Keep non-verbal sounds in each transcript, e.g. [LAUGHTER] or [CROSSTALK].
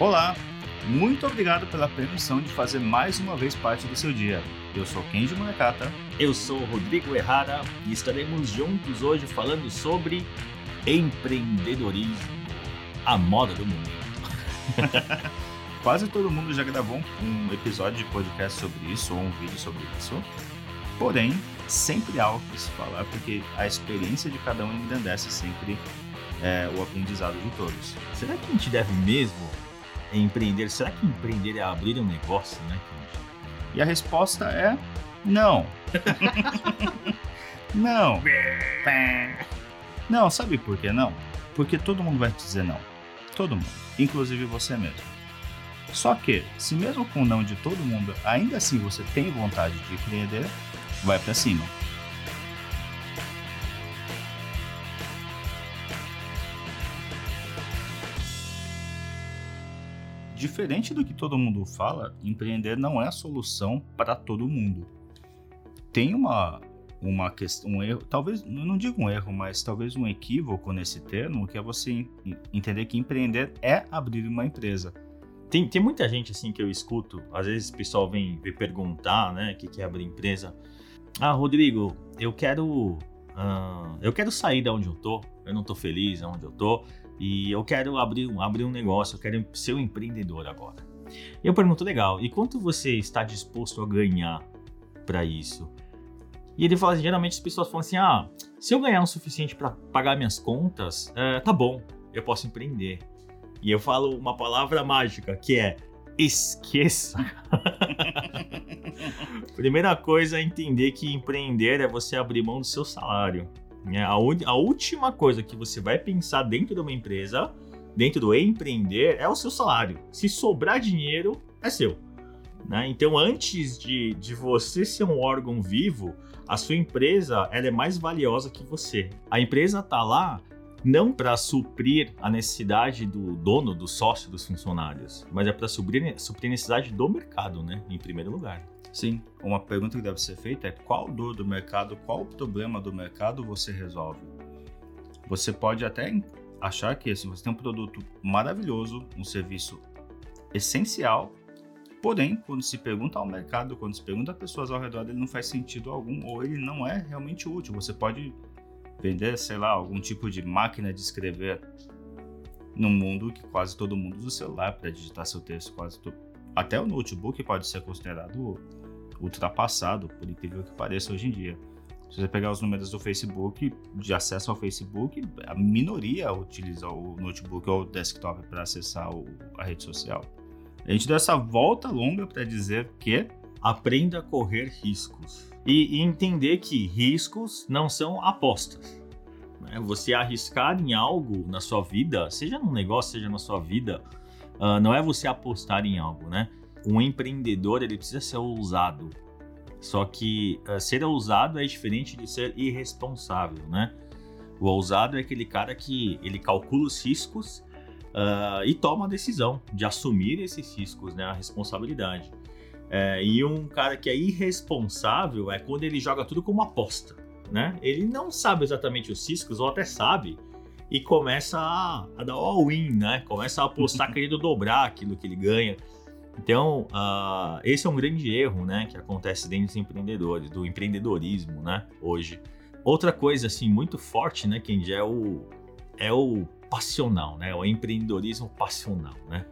Olá, muito obrigado pela permissão de fazer mais uma vez parte do seu dia. Eu sou Kenji Munekata. Eu sou Rodrigo Errara e estaremos juntos hoje falando sobre empreendedorismo, a moda do mundo. [LAUGHS] Quase todo mundo já gravou um episódio de podcast sobre isso ou um vídeo sobre isso. Porém, sempre há algo que se falar, porque a experiência de cada um engrandece sempre é, o aprendizado de todos. Será que a gente deve mesmo empreender? Será que empreender é abrir um negócio, né? E a resposta é [LAUGHS] não. não. Não, sabe por que não? Porque todo mundo vai te dizer não. Todo mundo, inclusive você mesmo. Só que, se mesmo com o não de todo mundo, ainda assim você tem vontade de empreender, vai para cima. Diferente do que todo mundo fala, empreender não é a solução para todo mundo. Tem uma uma questão, um erro, talvez, não digo um erro, mas talvez um equívoco nesse termo, que é você entender que empreender é abrir uma empresa. Tem, tem muita gente assim que eu escuto, às vezes o pessoal vem me perguntar, né, que, que é abrir empresa. Ah, Rodrigo, eu quero, uh, eu quero sair da onde eu tô, eu não tô feliz onde eu tô, e eu quero abrir, abrir um negócio, eu quero ser um empreendedor agora. Eu pergunto, legal, e quanto você está disposto a ganhar para isso? E ele fala assim, geralmente as pessoas falam assim, ah, se eu ganhar o suficiente para pagar minhas contas, é, tá bom, eu posso empreender. E eu falo uma palavra mágica, que é esqueça. [LAUGHS] Primeira coisa é entender que empreender é você abrir mão do seu salário. É, a, a última coisa que você vai pensar dentro de uma empresa, dentro do empreender, é o seu salário. Se sobrar dinheiro, é seu. Né? Então, antes de, de você ser um órgão vivo, a sua empresa ela é mais valiosa que você. A empresa está lá não para suprir a necessidade do dono, do sócio, dos funcionários, mas é para suprir, suprir a necessidade do mercado, né? Em primeiro lugar. Sim, uma pergunta que deve ser feita é qual dor do mercado, qual problema do mercado você resolve? Você pode até achar que assim, você tem um produto maravilhoso, um serviço essencial Porém, quando se pergunta ao mercado, quando se pergunta a pessoas ao redor, ele não faz sentido algum ou ele não é realmente útil. Você pode vender, sei lá, algum tipo de máquina de escrever num mundo que quase todo mundo usa o celular para digitar seu texto, quase to... até o notebook pode ser considerado ultrapassado, por incrível que pareça hoje em dia. Se você pegar os números do Facebook, de acesso ao Facebook, a minoria utiliza o notebook ou o desktop para acessar o, a rede social. A gente deu essa volta longa para dizer que aprenda a correr riscos e, e entender que riscos não são apostas. Né? Você arriscar em algo na sua vida, seja num negócio, seja na sua vida, uh, não é você apostar em algo, né? Um empreendedor ele precisa ser ousado. Só que uh, ser ousado é diferente de ser irresponsável, né? O ousado é aquele cara que ele calcula os riscos uh, e toma a decisão de assumir esses riscos, né, a responsabilidade. É, e um cara que é irresponsável é quando ele joga tudo como aposta, né? Ele não sabe exatamente os riscos, ou até sabe, e começa a, a dar all-in, né? Começa a apostar [LAUGHS] querendo dobrar aquilo que ele ganha. Então, uh, esse é um grande erro, né? Que acontece dentro dos empreendedores, do empreendedorismo, né? Hoje. Outra coisa, assim, muito forte, né, Kendi, é o, é o passional, né? O empreendedorismo passional, né?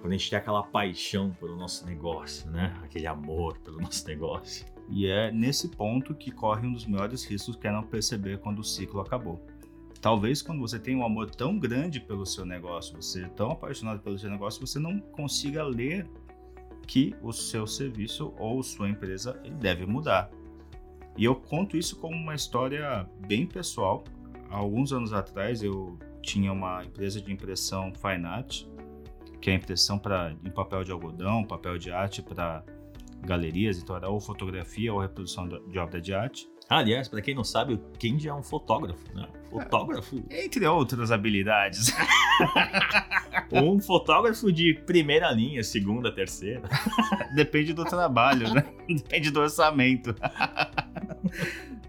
Quando a gente tem aquela paixão pelo nosso negócio, né? Aquele amor pelo [LAUGHS] nosso negócio. E é nesse ponto que corre um dos maiores riscos que é não perceber quando o ciclo acabou. Talvez quando você tem um amor tão grande pelo seu negócio, você é tão apaixonado pelo seu negócio, você não consiga ler que o seu serviço ou sua empresa deve mudar. E eu conto isso como uma história bem pessoal. Há alguns anos atrás eu tinha uma empresa de impressão Fine Art, que é impressão para em papel de algodão, papel de arte para galerias, então era ou fotografia ou reprodução de obra de arte. Ah, aliás, para quem não sabe, o Kenji é um fotógrafo, né? Fotógrafo. É, entre outras habilidades. [LAUGHS] um fotógrafo de primeira linha, segunda, terceira. [LAUGHS] Depende do trabalho, né? [LAUGHS] Depende do orçamento.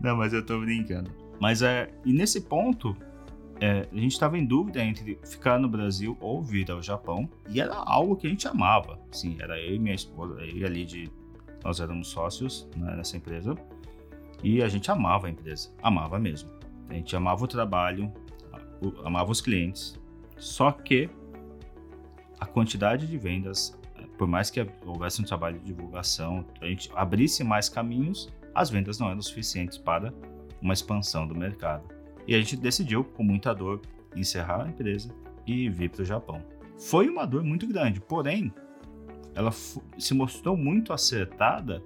não, mas eu tô brincando. Mas é, e nesse ponto, é, a gente estava em dúvida entre ficar no Brasil ou vir ao Japão. E era algo que a gente amava. Sim, era eu e minha esposa, eu e a Lid, nós éramos sócios né, nessa empresa. E a gente amava a empresa, amava mesmo. A gente amava o trabalho, amava os clientes. Só que a quantidade de vendas, por mais que houvesse um trabalho de divulgação, a gente abrisse mais caminhos, as vendas não eram suficientes para uma expansão do mercado. E a gente decidiu, com muita dor, encerrar a empresa e vir para o Japão. Foi uma dor muito grande, porém, ela se mostrou muito acertada,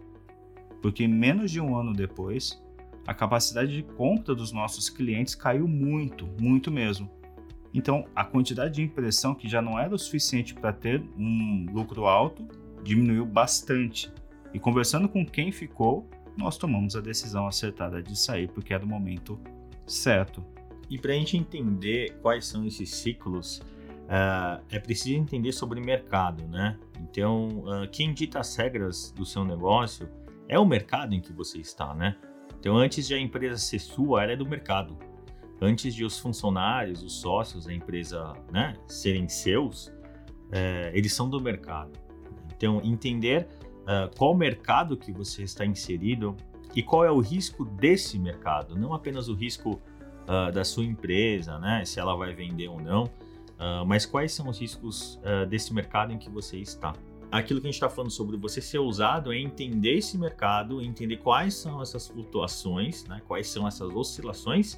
porque menos de um ano depois, a capacidade de compra dos nossos clientes caiu muito, muito mesmo. Então, a quantidade de impressão que já não era o suficiente para ter um lucro alto diminuiu bastante. E conversando com quem ficou, nós tomamos a decisão acertada de sair porque era o momento certo. E para a gente entender quais são esses ciclos, uh, é preciso entender sobre mercado, né? Então, uh, quem dita as regras do seu negócio é o mercado em que você está, né? Então, antes de a empresa ser sua, ela é do mercado. Antes de os funcionários, os sócios da empresa né, serem seus, é, eles são do mercado. Então, entender uh, qual mercado que você está inserido e qual é o risco desse mercado, não apenas o risco uh, da sua empresa, né, se ela vai vender ou não, uh, mas quais são os riscos desse mercado em que você está. Aquilo que a gente está falando sobre você ser usado é entender esse mercado, entender quais são essas flutuações, né, quais são essas oscilações,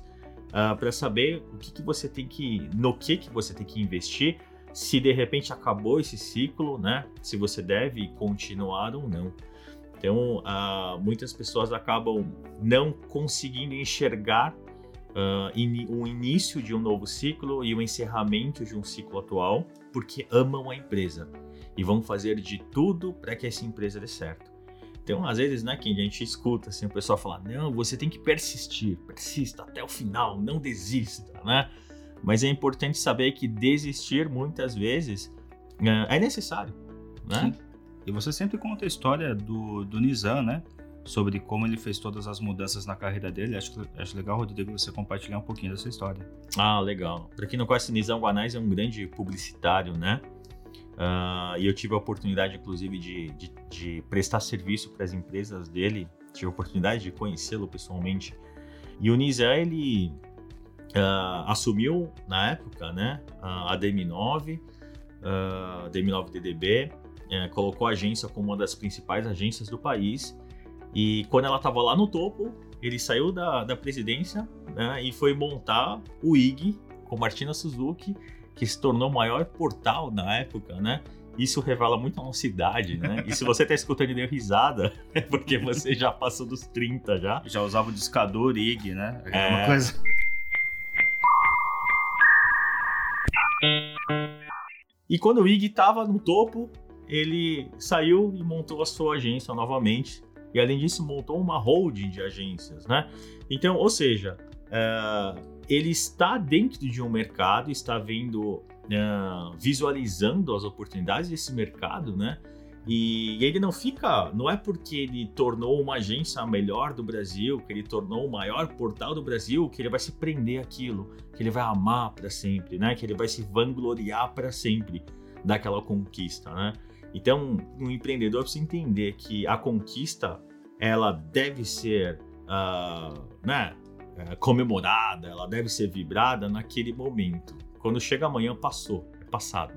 para saber o que, que você tem que, no que, que você tem que investir se de repente acabou esse ciclo, né? Se você deve continuar ou não. Então, uh, muitas pessoas acabam não conseguindo enxergar uh, in, o início de um novo ciclo e o encerramento de um ciclo atual, porque amam a empresa e vão fazer de tudo para que essa empresa dê certo. Então, às vezes, né, que a gente escuta assim, o pessoal falar: não, você tem que persistir, persista até o final, não desista, né? Mas é importante saber que desistir muitas vezes é, é necessário, né? Sim. E você sempre conta a história do, do Nizam, né? Sobre como ele fez todas as mudanças na carreira dele. Acho, acho legal, Rodrigo, você compartilhar um pouquinho dessa história. Ah, legal. Para quem não conhece, Nizam Guanais é um grande publicitário, né? Uh, e eu tive a oportunidade, inclusive, de, de, de prestar serviço para as empresas dele. Tive a oportunidade de conhecê-lo pessoalmente. E o Nizam, ele uh, assumiu na época né, a DM9, uh, DM9DDB, uh, colocou a agência como uma das principais agências do país. E quando ela estava lá no topo, ele saiu da, da presidência né, e foi montar o IG com Martina Suzuki, que se tornou o maior portal na época, né? Isso revela muito a nossa idade, né? E se você está escutando e deu risada, [LAUGHS] é porque você já passou dos 30 já. Já usava o discador IG, né? É uma coisa. E quando o Ig estava no topo, ele saiu e montou a sua agência novamente. E além disso, montou uma holding de agências, né? Então, ou seja, uh, ele está dentro de um mercado, está vendo, uh, visualizando as oportunidades desse mercado, né? E, ele não fica, não é porque ele tornou uma agência a melhor do Brasil, que ele tornou o maior portal do Brasil, que ele vai se prender aquilo, que ele vai amar para sempre, né? Que ele vai se vangloriar para sempre daquela conquista, né? Então, um empreendedor precisa entender que a conquista ela deve ser, uh, né? Uh, comemorada, ela deve ser vibrada naquele momento. Quando chega amanhã, passou, é passado.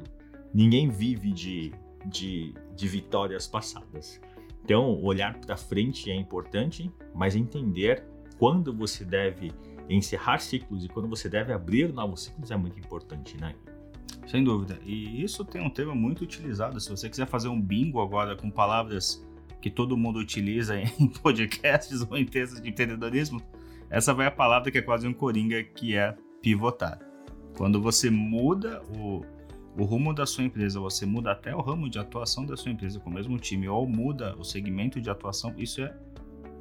Ninguém vive de de, de vitórias passadas. Então, olhar para frente é importante, mas entender quando você deve encerrar ciclos e quando você deve abrir novos ciclos é muito importante, né? Sem dúvida. E isso tem um termo muito utilizado. Se você quiser fazer um bingo agora com palavras que todo mundo utiliza [LAUGHS] em podcasts ou em textos de empreendedorismo, essa vai a palavra que é quase um coringa, que é pivotar. Quando você muda o, o rumo da sua empresa, você muda até o ramo de atuação da sua empresa com o mesmo time, ou muda o segmento de atuação, isso é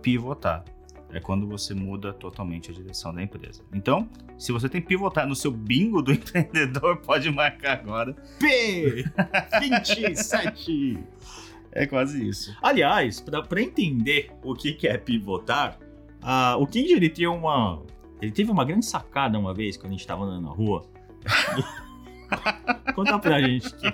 pivotar. É quando você muda totalmente a direção da empresa. Então, se você tem pivotar no seu bingo do [LAUGHS] empreendedor, pode marcar agora. P27! é quase isso. Aliás, para entender o que, que é pivotar, uh, o King ele tinha uma, Ele teve uma grande sacada uma vez quando a gente tava andando na rua. [LAUGHS] Conta pra gente que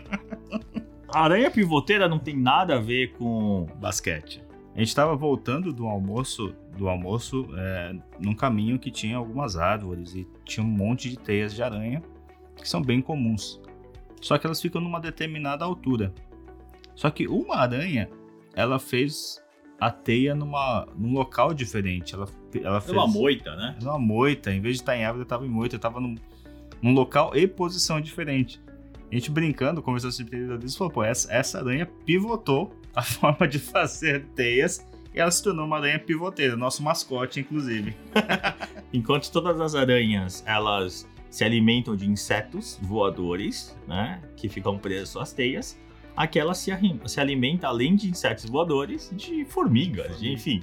aranha pivoteira não tem nada a ver com Basquete. A gente estava voltando do almoço, do almoço, é, num caminho que tinha algumas árvores e tinha um monte de teias de aranha que são bem comuns. Só que elas ficam numa determinada altura. Só que uma aranha, ela fez a teia numa, num local diferente. Ela, ela É fez uma moita, né? numa moita. Em vez de estar em árvore, estava em moita. Estava num, num local e posição diferente. A gente brincando, conversando sobre empreendedorismo, falou, pô, essa, essa aranha pivotou a [LAUGHS] forma de fazer teias e ela se tornou uma aranha pivoteira, nosso mascote, inclusive. [LAUGHS] Enquanto todas as aranhas, elas se alimentam de insetos voadores, né? Que ficam presos às teias. Aquela se, se alimenta, além de insetos voadores, de formigas, de, enfim,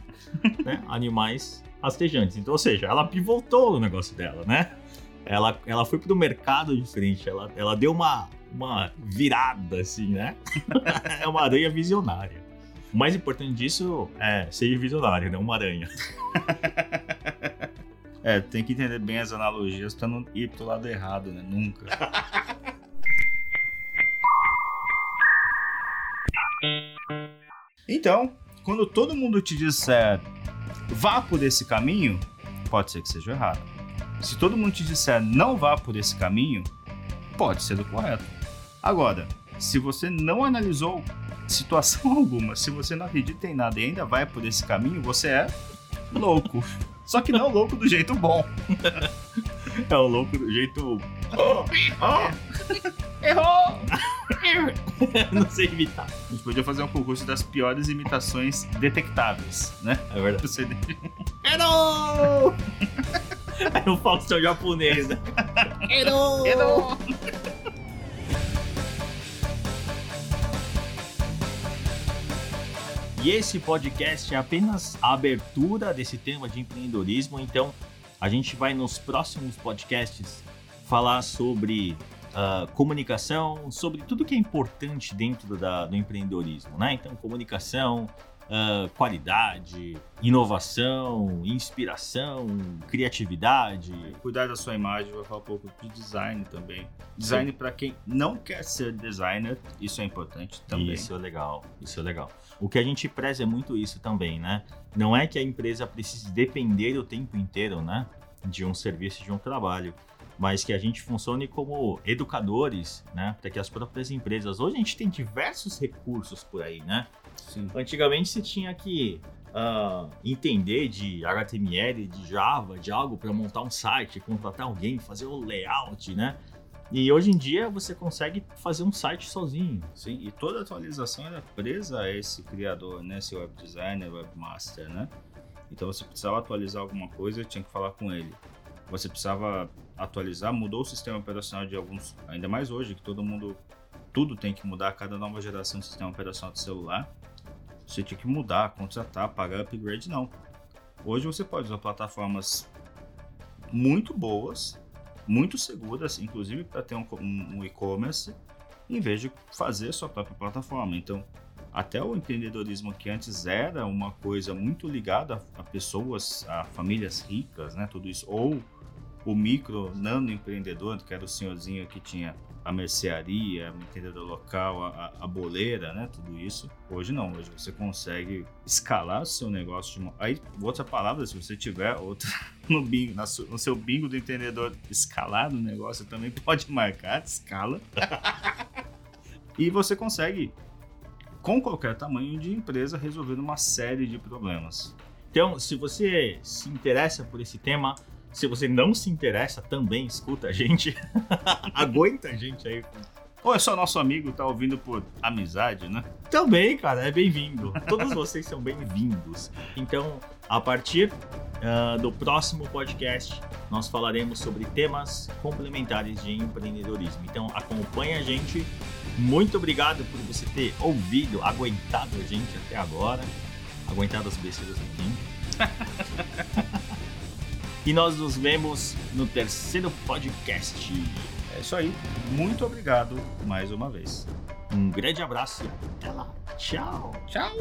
né? animais rastejantes. Então, ou seja, ela pivotou o negócio dela, né? Ela, ela foi para o mercado diferente, ela, ela deu uma, uma virada, assim, né? [LAUGHS] é uma aranha visionária. O mais importante disso é ser visionário, não uma aranha. [LAUGHS] É, tem que entender bem as analogias pra não ir pro lado errado, né? Nunca. [LAUGHS] Então, quando todo mundo te disser vá por esse caminho, pode ser que seja errado. Se todo mundo te disser não vá por esse caminho, pode ser o correto. Agora, se você não analisou situação [LAUGHS] alguma, se você não acredita em nada e ainda vai por esse caminho, você é louco. Só que não louco do jeito bom. [LAUGHS] É o louco do jeito. [LAUGHS] Errou! [LAUGHS] não sei imitar. A gente podia fazer um concurso das piores imitações detectáveis, né? É verdade. Você... Errou! [LAUGHS] É o Faustão japonês, né? Errou! Errou! E esse podcast é apenas a abertura desse tema de empreendedorismo, então a gente vai nos próximos podcasts falar sobre ah, comunicação, sobre tudo que é importante dentro da- do empreendedorismo, né? Então, comunicação, ah, qualidade, inovação, inspiração, criatividade. Cuidar da sua imagem, vai falar um pouco de design também. Design para quem não quer ser designer, isso é importante também. Isso é legal, isso é legal. O que a gente preza é muito isso também, né? Não é que a empresa precise depender o tempo inteiro, né? De um serviço, de um trabalho. Mas que a gente funcione como educadores, né? Para que as próprias empresas. Hoje a gente tem diversos recursos por aí, né? Sim. Antigamente você tinha que ah, entender de HTML, de Java, de algo para montar um site, contratar alguém, fazer o layout, né? E hoje em dia você consegue fazer um site sozinho. Sim, e toda atualização era presa a esse criador, né? Esse web designer, webmaster, né? Então você precisava atualizar alguma coisa, tinha que falar com ele. Você precisava atualizar, mudou o sistema operacional de alguns, ainda mais hoje que todo mundo tudo tem que mudar, cada nova geração de sistema operacional de celular. Você tinha que mudar, contratar, pagar upgrade, não. Hoje você pode usar plataformas muito boas, muito seguras, inclusive para ter um, um- um e-commerce, em vez de fazer sua própria plataforma. Então, até o empreendedorismo que antes era uma coisa muito ligada a pessoas, a famílias ricas, né, tudo isso, ou o micro nano empreendedor, que era o senhorzinho que tinha a mercearia, o empreendedor local, a, a- boleira, né, tudo isso. Hoje não, hoje você consegue escalar o seu negócio uma... Aí, outra palavra, se você tiver outra [LAUGHS] no bingo, no seu bingo do empreendedor escalar no negócio, também pode marcar, escala. [LAUGHS] e você consegue, com qualquer tamanho de empresa, resolver uma série de problemas. Então, se você se interessa por esse tema, se você não se interessa, também escuta a gente. [LAUGHS] Aguenta a gente aí. Ou é só nosso amigo, tá ouvindo por amizade, né? Também, cara, é bem-vindo. Todos vocês são bem-vindos. Então, a partir ah, do próximo podcast, nós falaremos sobre temas complementares de empreendedorismo. Então, acompanha a gente. Muito obrigado por você ter ouvido, aguentado a gente até agora. Aguentado as besteiras aqui. [LAUGHS] e nós nos vemos no terceiro podcast. É isso aí. Muito obrigado mais uma vez. Um grande abraço e até lá. Tchau. Tchau!